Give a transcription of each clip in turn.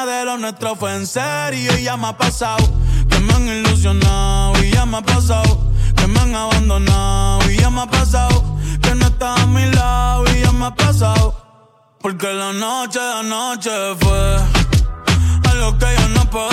Nada de lo nuestro fue en serio. Y ya me ha pasado que me han ilusionado. Y ya me ha pasado que me han abandonado. Y ya me ha pasado que no estás a mi lado. Y ya me ha pasado. Porque la noche, la noche fue algo que yo no puedo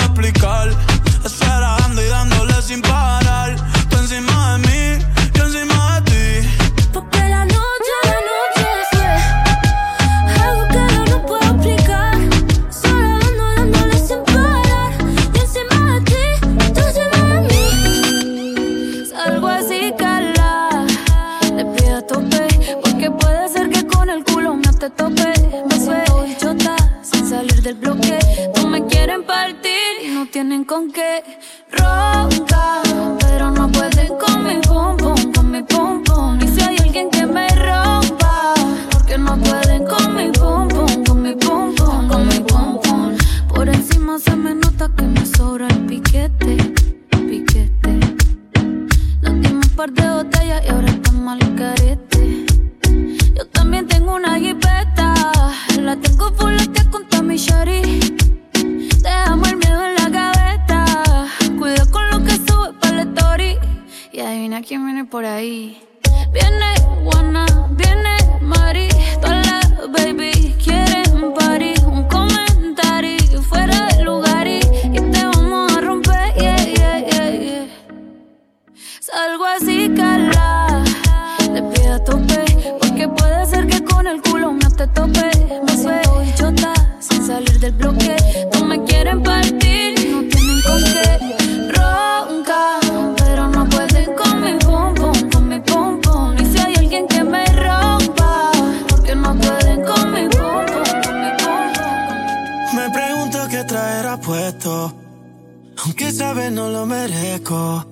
Aunque sabes no lo merezco.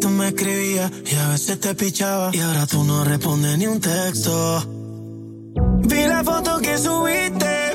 Tú me escribías y a veces te pichaba. Y ahora tú no respondes ni un texto. Vi la foto que subiste.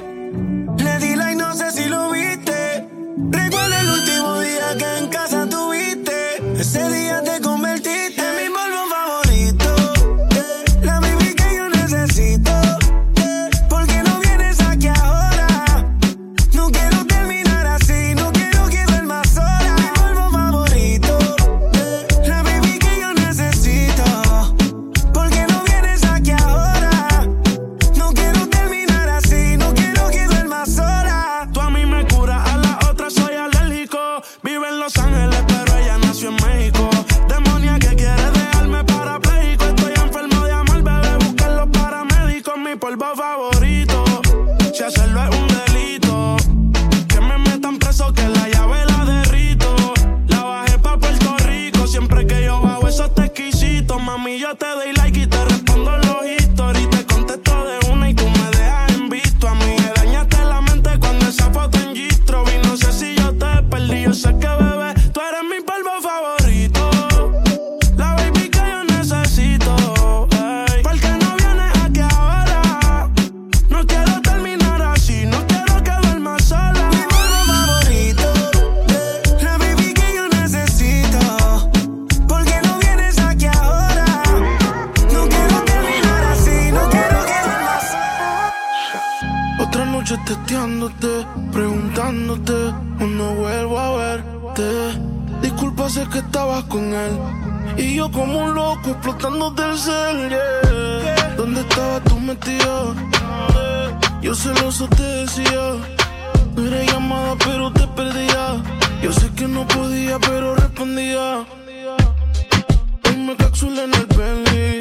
Que estabas con él. Y yo como un loco explotando del cel, yeah. ¿Dónde estabas tú metido? Yo celoso te decía. No era llamada, pero te perdía. Yo sé que no podía, pero respondía. Hoy me en el Bentley.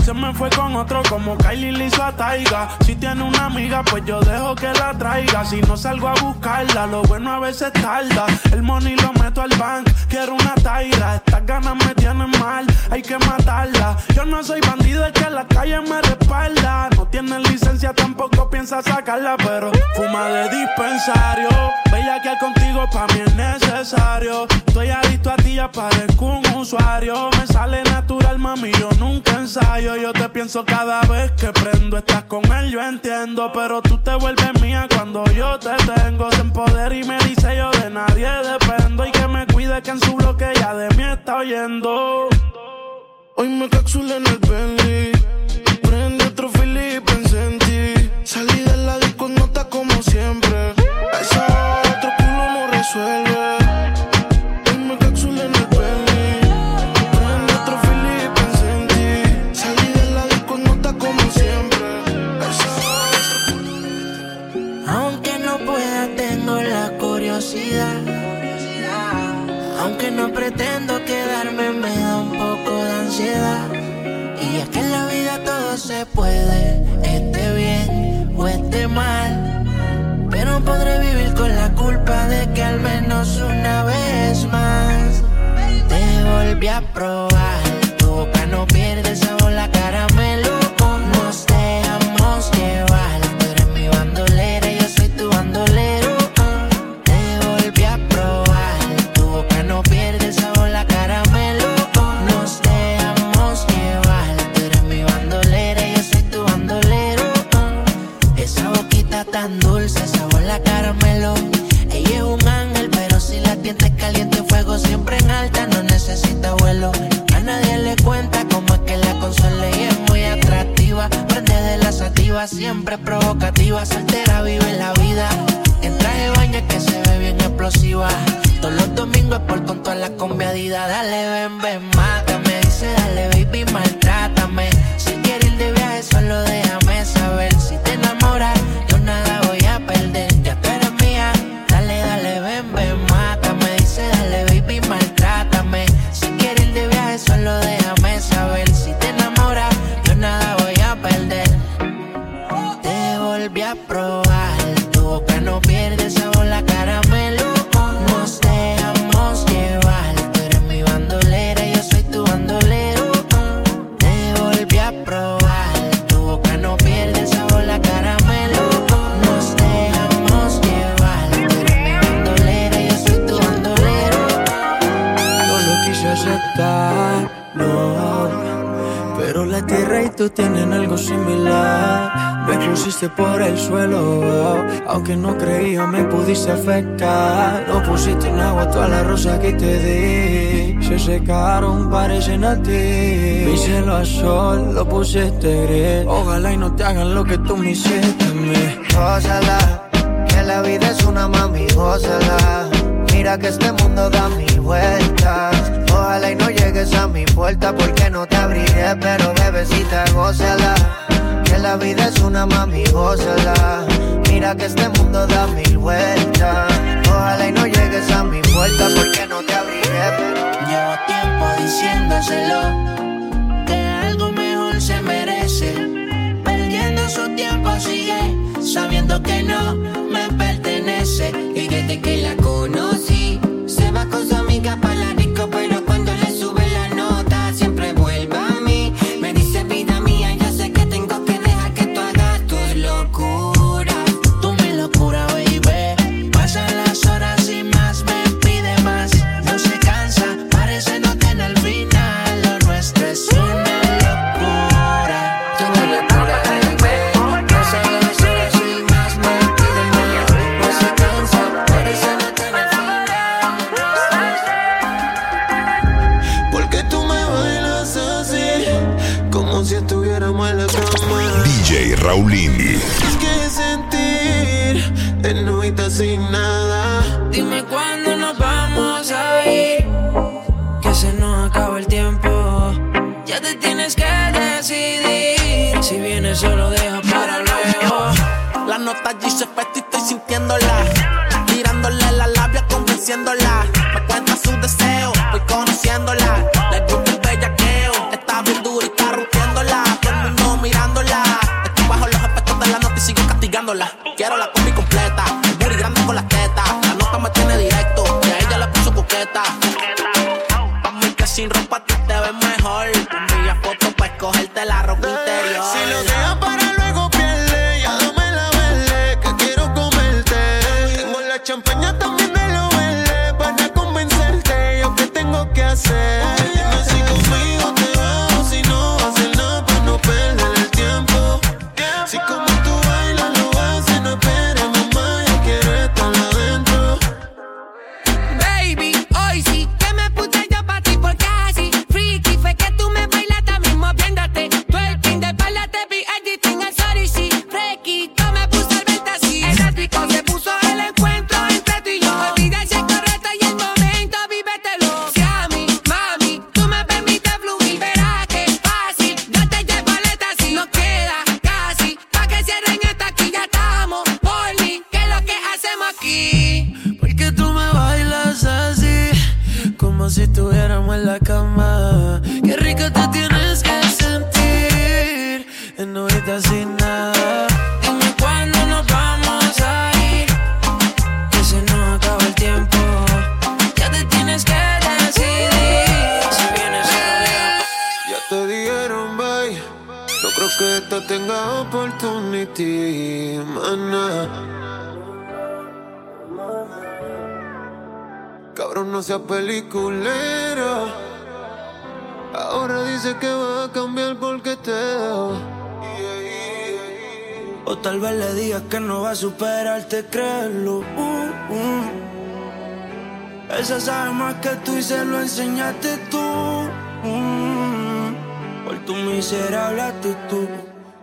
me fue con otro como Kylie le hizo a Taiga. Si tiene una amiga, pues yo dejo que la traiga. Si no salgo a buscarla, lo bueno a veces tarda. El money lo meto al bank, quiero una taira. Estas ganas me tienen mal, hay que matarla. Yo no soy bandido, es que la calle me respalda. No tiene licencia, tampoco piensa sacarla, pero fuma de dispensario. Bella que contigo pa' mí es necesario. Estoy adicto a ti, ya parezco un usuario. Me sale natural, mami, yo nunca ensayo. Yo te pienso cada vez que prendo. Estás con él, yo entiendo. Pero tú te vuelves mía cuando yo te tengo. Sin poder y me dice yo de nadie dependo. Y que me cuide que en su bloque ya de mí está oyendo. Hoy me cápsula en el Bentley. Te volví sol, lo pusiste gris. Ojalá y no te hagan lo que tú me hiciste a mí. Gózala, que la vida es una mami, gózala. Mira que este mundo da mil vueltas. Ojalá y no llegues a mi puerta porque no te abriré, pero bebecita, gózala. Que la vida es una mami, gózala. Mira que este mundo da mil vueltas. Ojalá y no llegues a mi puerta porque no te abriré, pero Llevo tiempo diciéndoselo su tiempo sigue sabiendo que no me pertenece. sabe más que tú y se lo enseñaste tú. Mm, por tu miserable actitud.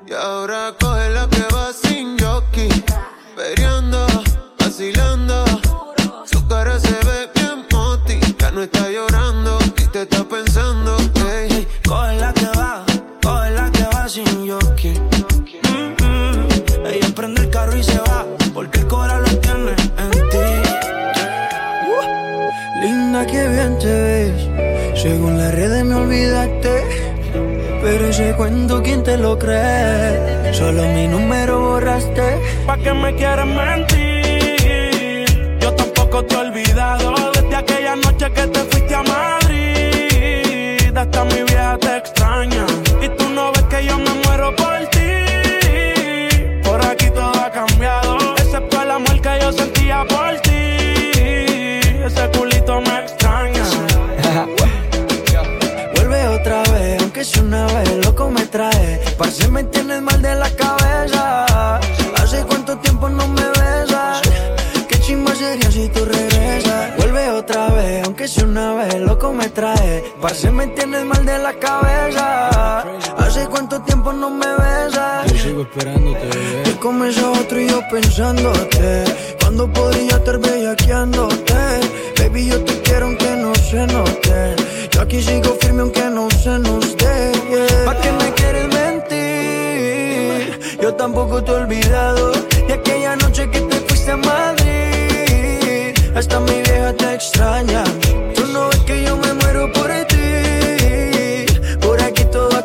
Y ahora coge lo que vas a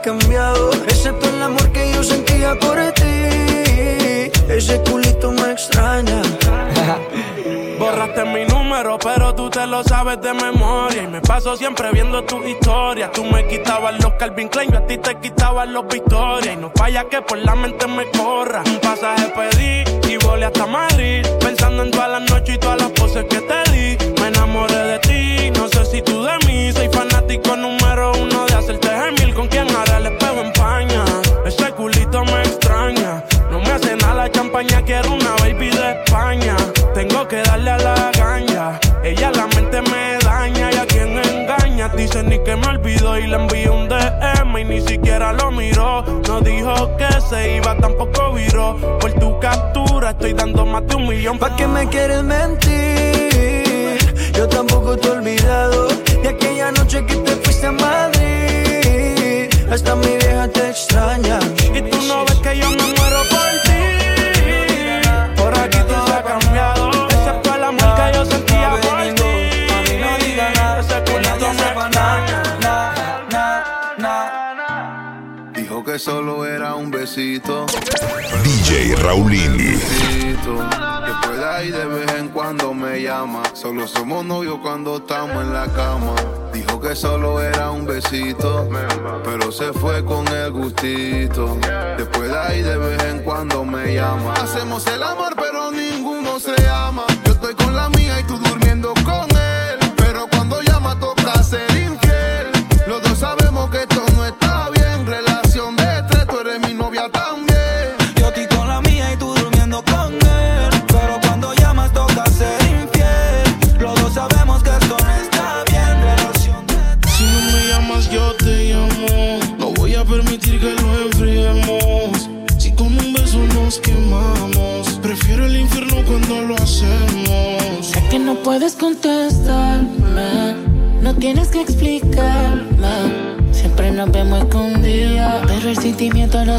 excepto el amor que yo sentía por ti. Ese culito me extraña. Borraste mi lo sabes de memoria. Y me paso siempre viendo tu historia. Tú me quitabas los Calvin Klein, yo a ti te quitabas los Victoria. Y no falla que por la mente me corra. Un pasaje pedí y volé hasta Madrid. Pensando en todas las noches y todas las poses que te di. Me enamoré de ti, no sé si tú de mí. Soy fanático número uno de hacerte gemil. Con quien ahora el espejo empaña. Ese culito me extraña. No me hace nada la champaña, quiero una baby de España. Tengo que darle a la ganja ella la mente me daña y a quien engaña. Dice ni que me olvidó y le envié un DM y ni siquiera lo miró. No dijo que se iba, tampoco viró. Por tu captura estoy dando más de un millón. ¿Para qué me quieres mentir? Yo tampoco te he olvidado de aquella noche que te fuiste a Madrid. Hasta mi vieja te extraña. Y tú no ves que solo era un besito. DJ besito. Después de ahí de vez en cuando me llama. Solo somos novios cuando estamos en la cama. Dijo que solo era un besito. Pero se fue con el gustito. Después de ahí de vez en cuando me llama. Hacemos el amor, pero ninguno se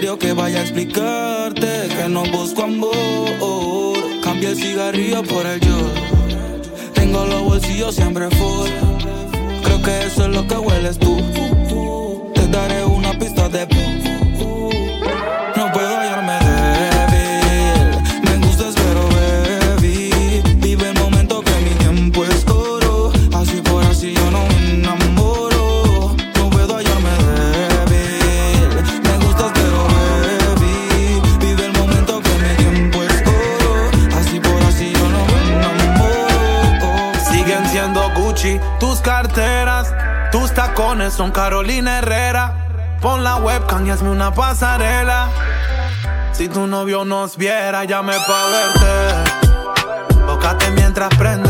necesario que vaya a explicarte que no busco amor. Cambia el cigarrillo por el yo. Tengo los bolsillos siempre full. Creo que eso es lo que hueles tú. Son Carolina Herrera. Pon la webcam y hazme una pasarela. Si tu novio nos viera, llame pa' verte. Tócate mientras prende.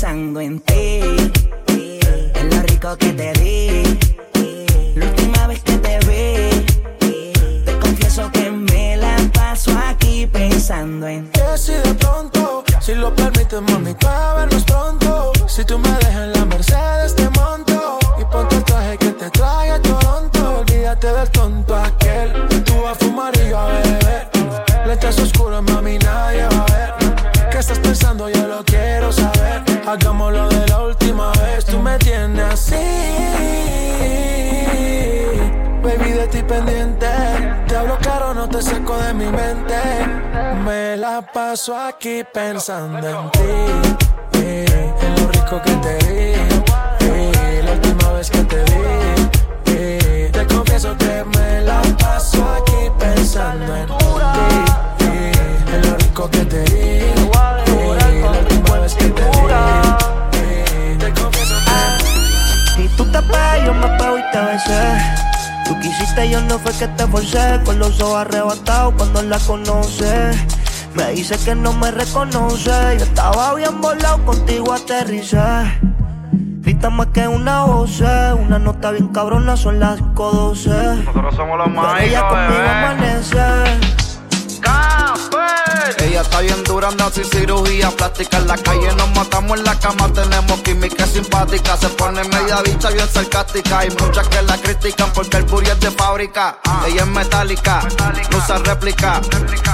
Pensando en ti. En lo rico que te di. La última vez que te vi. Te confieso que me la paso aquí pensando en ti. Que si de pronto, si lo permites, mami, para vernos pronto. Si tú me dejas en la Mercedes, te monto. Y ponte el traje que te trae a Toronto. Olvídate del tonto aquel. Tú vas a fumar y yo a beber. Lentes oscuras, mami, nadie va a ver. ¿Qué estás pensando? Yo lo quiero saber. Te saco de mi mente. Me la paso aquí pensando en ti. eh, en lo rico que te di. eh, la última vez que te vi. eh, te confieso que me la paso aquí pensando en ti. en lo rico que te di. la última vez que te vi. te confieso que Y tú te pegas, yo me pego y te besé. Tú quisiste, yo no fue que te forcé. Con los ojos arrebatados cuando la conoce. Me dice que no me reconoce. Yo estaba bien volado, contigo aterricé. Grita más que una voz. Una nota bien cabrona, son las 512. Nosotros somos los Pero ella conmigo amanece. Ella está bien dura, anda sin cirugía plástica. En la calle nos matamos en la cama, tenemos química simpática. Se pone media bicha bien sarcástica. Hay muchas que la critican porque el booty es de fábrica. Ella es metálica, no usa réplica.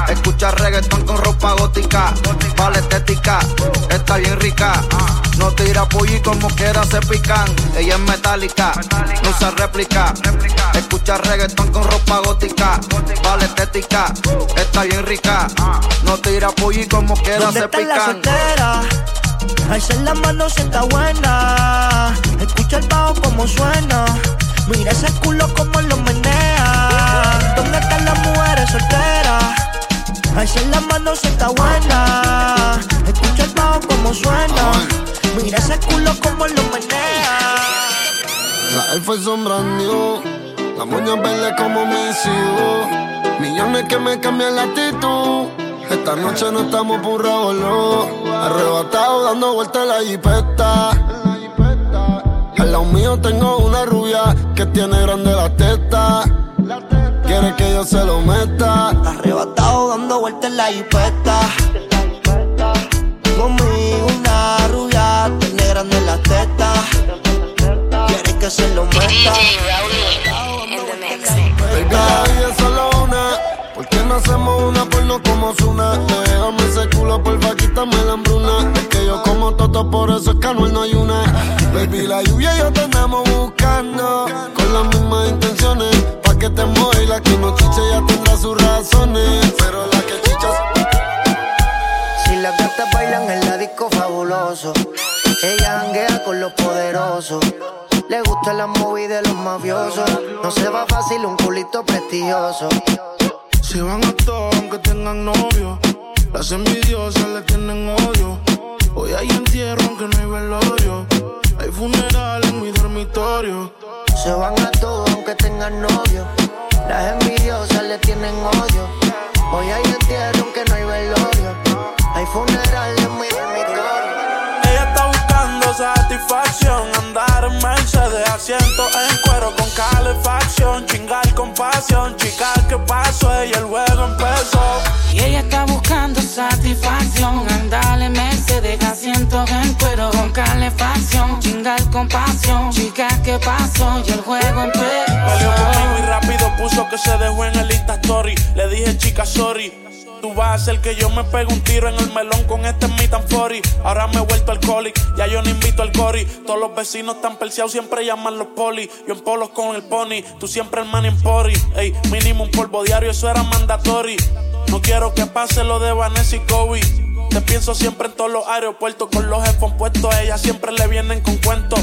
Escucha reggaetón con ropa gótica. Vale estética, está bien rica. No tira pulli como quiera se pican. Ella es metálica, no usa réplica. Escucha reggaetón con ropa gótica. Vale estética, está bien rica. No tira pulli como quiera ¿Dónde se pican. Alza la mano si está buena. Escucha el bajo como suena. Mira ese culo como lo menea. ¿Dónde están las mujeres solteras? Alza la mano si está buena. Escucha el bajo como suena. Mira ese culo como lo menea. La Force son brand new. La moña verde como mis hijos. Millones que me cambian la actitud. Esta noche no estamos por revolú. Arrebatado dando vueltas en la jipeta. Al lado mío tengo una rubia que tiene grande la teta. Quiere que yo se lo meta. Arrebatado dando vueltas en la jipeta. Grande la teta. Quiere que se lo meta. Baby, solo una. ¿Por qué no hacemos una porno como Zuna? Déjame ese culo, porfa, quítame la hambruna. Es que yo como toto, por eso es que Anuel no hay una. Baby, la lluvia y yo te andamos buscando. Con las mismas intenciones. Pa' que te moje y la que no chiche ya tendrá sus razones. Pero la que chichas. Si las gatas bailan en la disco fabuloso, ella janguea con los poderosos. Le gustan las movies de los mafiosos. No se va fácil un culito prestigioso. Se van a todos aunque tengan novio. Las envidiosas le tienen odio. Hoy hay entierro aunque no hay velorio. Hay funeral en mi dormitorio. Se van a todo aunque tengan novio. Las envidiosas le tienen odio. Hoy hay entierro aunque no hay velorio. Hay funeral en mi dormitorio. Ella está buscando satisfacción, andar en Mercedes, asiento en cuero con calefacción, chingar con pasión, chica, ¿qué pasó? Ella el juego empezó. Y ella está buscando satisfacción, andale Mercedes, asiento en cuero con calefacción, chingar con pasión, chica, ¿qué pasó? Y el juego y empezó. Puso que se dejó en el Insta Story. Le dije, chica, sorry. Tú vas a hacer que yo me pegue un tiro en el melón con este mi tan 40. Ahora me he vuelto alcohólico, ya yo no invito al cori. Todos los vecinos están perseados, siempre llaman los poli. Yo en polos con el pony, tú siempre el man en pori. Ey, mínimo un polvo diario, eso era mandatory. No quiero que pase lo de Vanessa y Kobe. Te pienso siempre en todos los aeropuertos con los headphones puestos. A ella siempre le vienen con cuentos.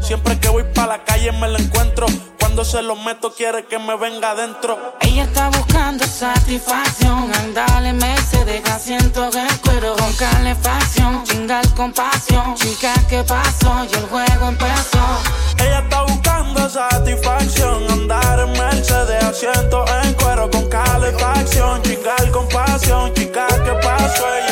Siempre que voy pa' la calle me la encuentro. Cuando se lo meto quiere que me venga adentro. Ella está buscando satisfacción, andale Mercedes, asiento en cuero con calefacción, chingar con pasión, chica, ¿qué pasó? Y el juego empezó. Ella está buscando satisfacción, andar en Mercedes, asiento en cuero con calefacción, chingar con pasión, chica, ¿qué pasó?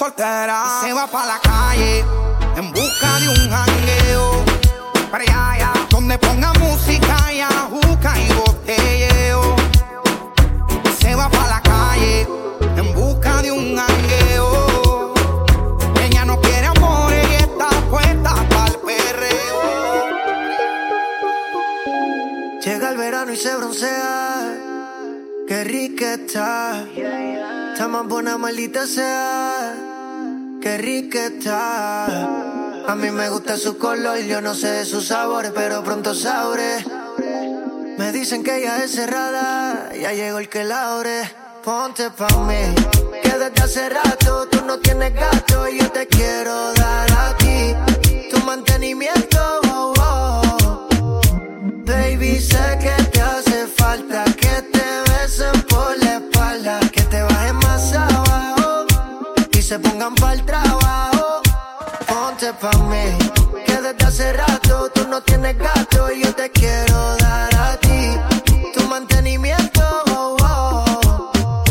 se va pa' la calle en busca de un jangueo. Para allá, donde ponga música y ajuca y botelleo. Se va pa' la calle en busca de un jangueo. Ella no quiere amor y está puesta pa'l perreo. Llega el verano y se broncea. Qué rica está. Está más buena, maldita sea qué rica está. A mí me gusta su color y yo no sé de sus sabores, pero pronto sabré. Me dicen que ella es cerrada, ya llegó el que la abre. Ponte pa' mí, que desde hace rato tú no tienes gato y yo te quiero dar a ti tu mantenimiento. Oh. oh. Baby, sé que te hace falta que te besen por la espalda, que te bajes más abajo oh, y se pongan hace rato. Tú no tienes gato y yo te quiero dar a ti tu mantenimiento. Oh, oh.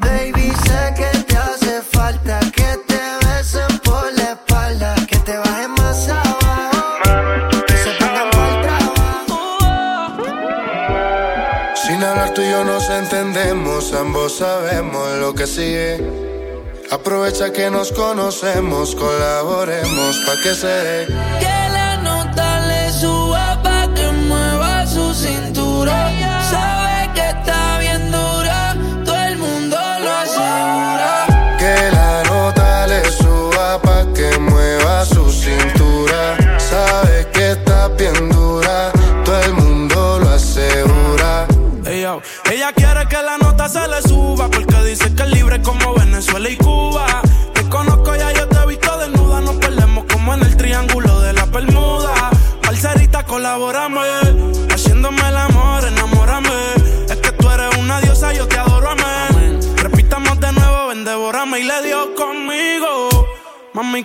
Baby, sé que te hace falta que te besen por la espalda, que te bajes más abajo, que se pongan por el trabajo. Sin hablar tú y yo nos entendemos, ambos sabemos lo que sigue. Aprovecha que nos conocemos, colaboremos pa' que se dé.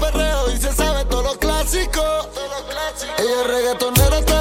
perreo y se sabe todos los clásicos. Todo lo clásico. Ella es reggaetonera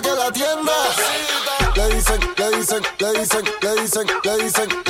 que la tienda. Le dicen, le dicen, le dicen, le dicen, le dicen.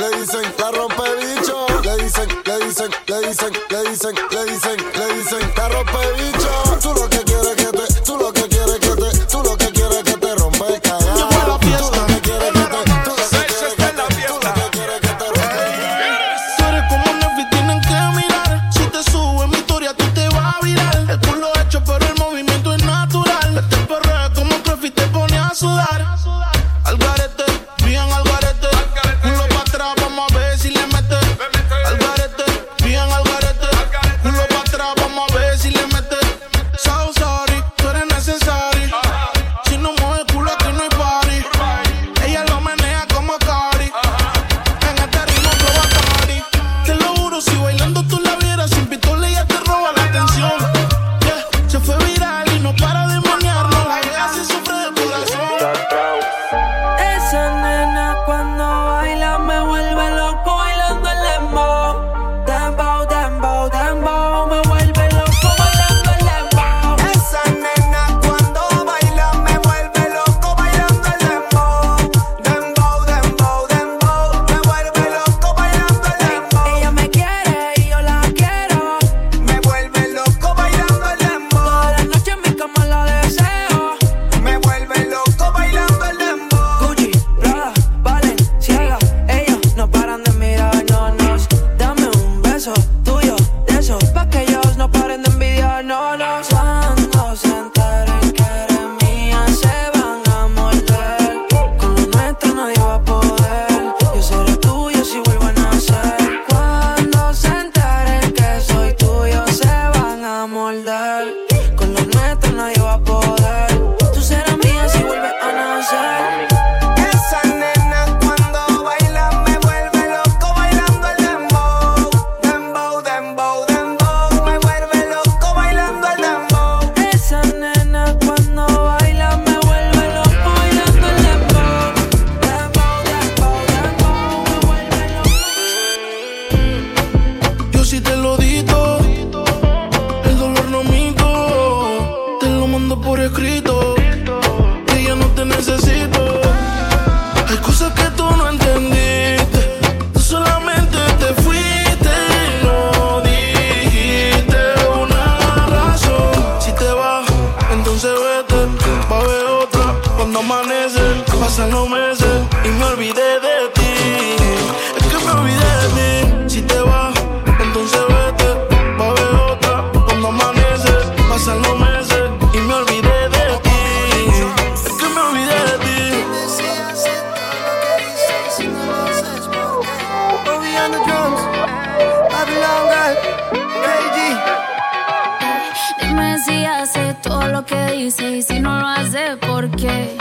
Si no lo hace, ¿por qué?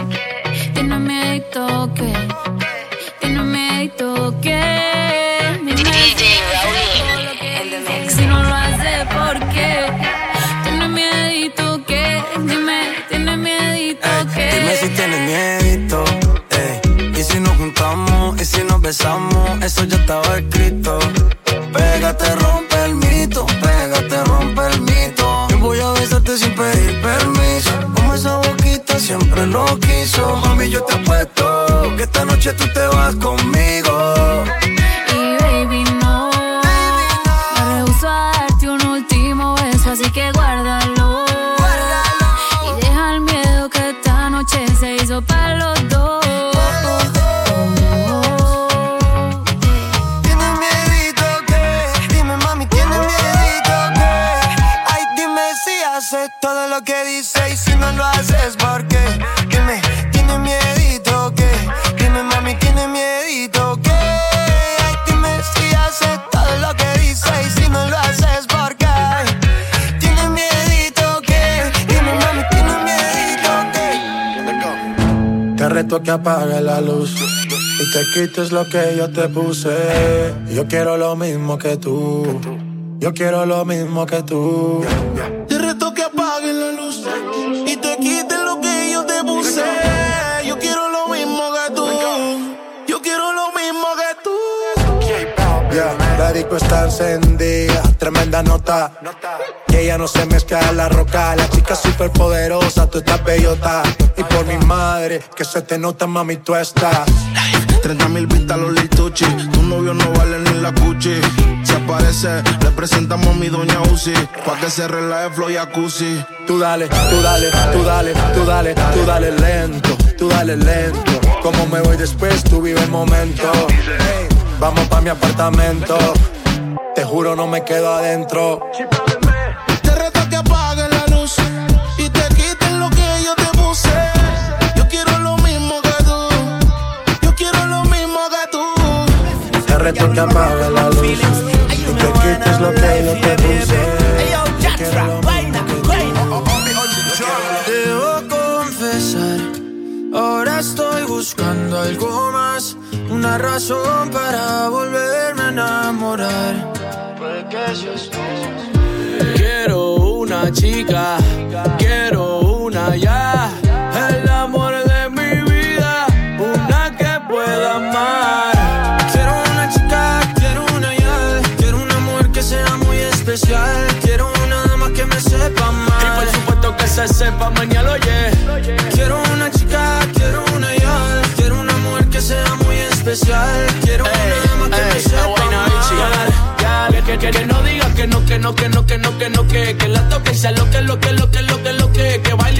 Tiene miedo o qué? Tiene miedo que y si no lo hace, ¿por qué? Tiene miedo o qué? Dime, tiene miedo o qué? Dime si tienes miedito, ey. Y si nos juntamos, y si nos besamos, eso ya estaba escrito. Quites lo que yo te puse. Yo quiero lo mismo que tú. Yo quiero lo mismo que tú. Te reto que apagues la luz y te quites lo que yo te puse. Yo quiero lo mismo que tú. Yo quiero lo mismo que tú. Ya, la disco está encendida, tremenda nota. Que ella no se mezcla en la roca. La chica super poderosa, tú estás bellota. Y por mi madre, que se te nota, mami, tú estás. 30 mil vistas los lituchi. Tu novio no vale ni la cuchi. Si aparece, le presentamos a mi doña Uzi. Pa' que se relaje flow y jacuzzi. Tú dale, tú dale, tú dale, tú dale, tú dale lento, tú dale lento. Como me voy después, tú vive el momento. Vamos pa' mi apartamento. Te juro, no me quedo adentro. Reto que la luz y te quites lo que yo te puse. Que Debo confesar, ahora estoy buscando algo más, una razón para volverme a enamorar. Que. Quiero una chica, quiero una ya, se sepa mañana, oye. Quiero una chica, quiero una ya, quiero una mujer que sea muy especial, quiero una dama que me sepa amar. Que, que, que no diga que no, que no, que no, que no, que no, que, que la toque y sea lo que, lo que, lo que, lo que, lo que, que baile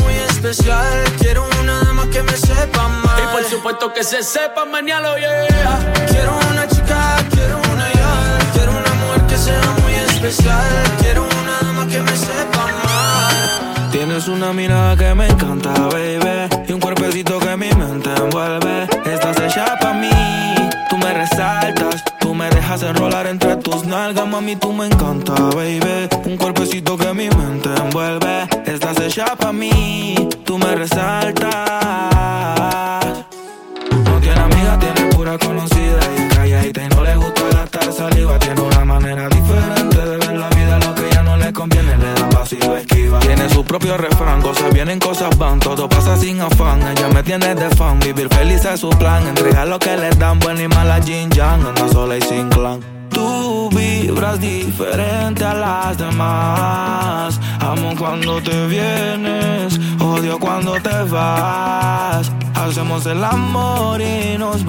especial, quiero una dama que me sepa amar. Y por supuesto que se sepa mañana, yeah. Quiero una chica, quiero una ya, quiero una mujer que sea muy especial, quiero una dama que me sepa amar. Tienes una mirada que me encanta, baby. Y un cuerpecito que mi mente envuelve. Dejas enrolar entre tus nalgas, mami, tú me encanta, baby. Un cuerpecito que mi mente envuelve. Estás hecha pa' mí, tú me resaltas. No tiene tiene pura conocida. Y es calladita y no le gusta gastarse saliva. Tiene una manera diferente de ver la vida, lo que ya no le conviene, le da lo esquiva. Tiene su propio refrán, cosas vienen, cosas van, todo pasa sin afán. Ella me tiene de fan, vivir feliz es su plan. Entrega lo que le dan, buena y mala Jin Yang, anda sola y sin clan. Tú vibras diferente a las demás. Amo cuando te vienes, odio cuando te vas. Hacemos el amor y nos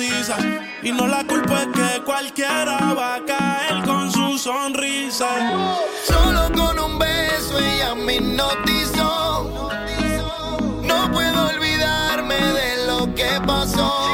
Y no la culpa es que cualquiera va a caer con su sonrisa. Solo con un beso ella me hipnotizó. No puedo olvidarme de lo que pasó.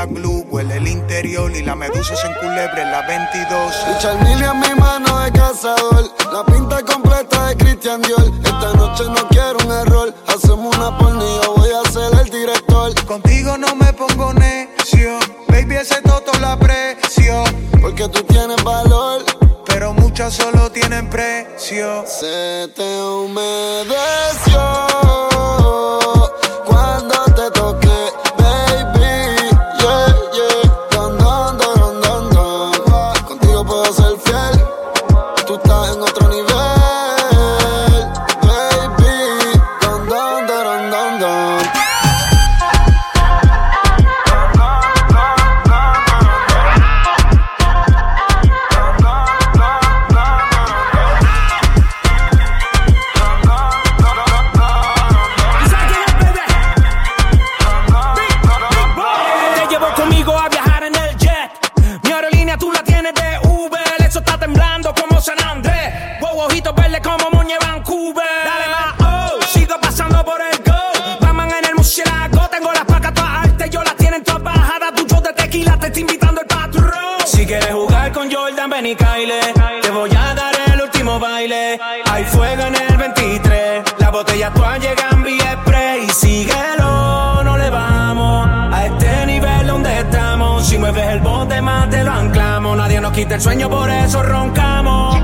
Gorila glue, huele el interior. Y la medusa se enculebre en la 22. Richard a mi mano de cazador. La pinta completa de Christian Dior. Esta noche no quiero un error. Hacemos una yo voy a ser el director. Contigo no me pongo necio. Baby, ese toto la aprecio. Porque tú tienes valor. Pero muchas solo tienen precio. Se te humedeció te está invitando el patrón. Si quieres jugar con Jordan, ven y Kyle. Te voy a dar el último baile. Hay fuego en el 23. Las botellas todas llegan vía spray. Síguelo, no le vamos a este nivel donde estamos. Si mueves el bote más te lo anclamos. Nadie nos quita el sueño, por eso roncamos.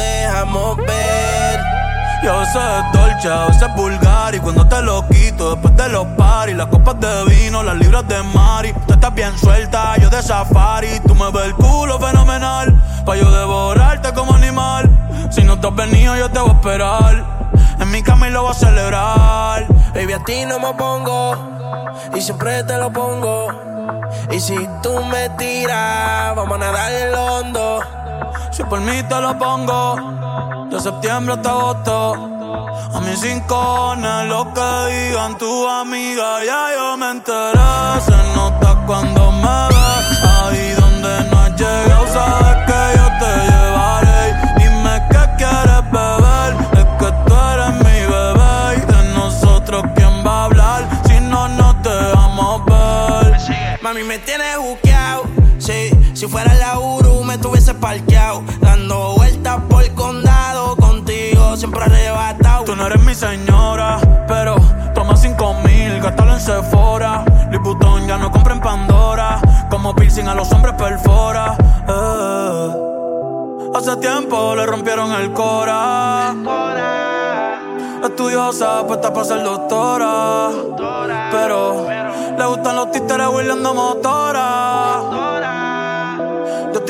Dejamos ver? Y a veces es dolce, a veces es vulgar Y cuando te lo quito después de los paris Las copas de vino, las libras de mari Tú estás bien suelta, yo de safari Tú me ves el culo fenomenal Pa' yo devorarte como animal Si no te has venido yo te voy a esperar En mi cama y lo voy a celebrar Baby, a ti no me pongo y siempre te lo pongo. Y si tú me tiras, vamos a nadar en lo hondo. Si por mí te lo pongo De septiembre hasta agosto. A mis rincones Lo que digan tu amiga Ya yo me enteré. Se nota cuando me ves. Ahí donde no has llegado Sabes que yo te llevaré. Dime qué quieres beber. Es que tú eres mi bebé. Y de nosotros quién va a hablar Si no nos dejamos ver. Mami, me tienes buqueado. Sí, si fuera la Uru, me tuviese parqueado. Dando vueltas por el condado. Contigo siempre arrebatado. Tú no eres mi señora, pero toma cinco mil, gástalo en Sephora. Liputón ya no compra en Pandora, como piercing a los hombres perfora. Eh. Hace tiempo le rompieron el cora. Estudiosa, puesta para ser doctora. Pero le gustan los títeres huirleando motora. Estoy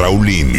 DJ Raulini.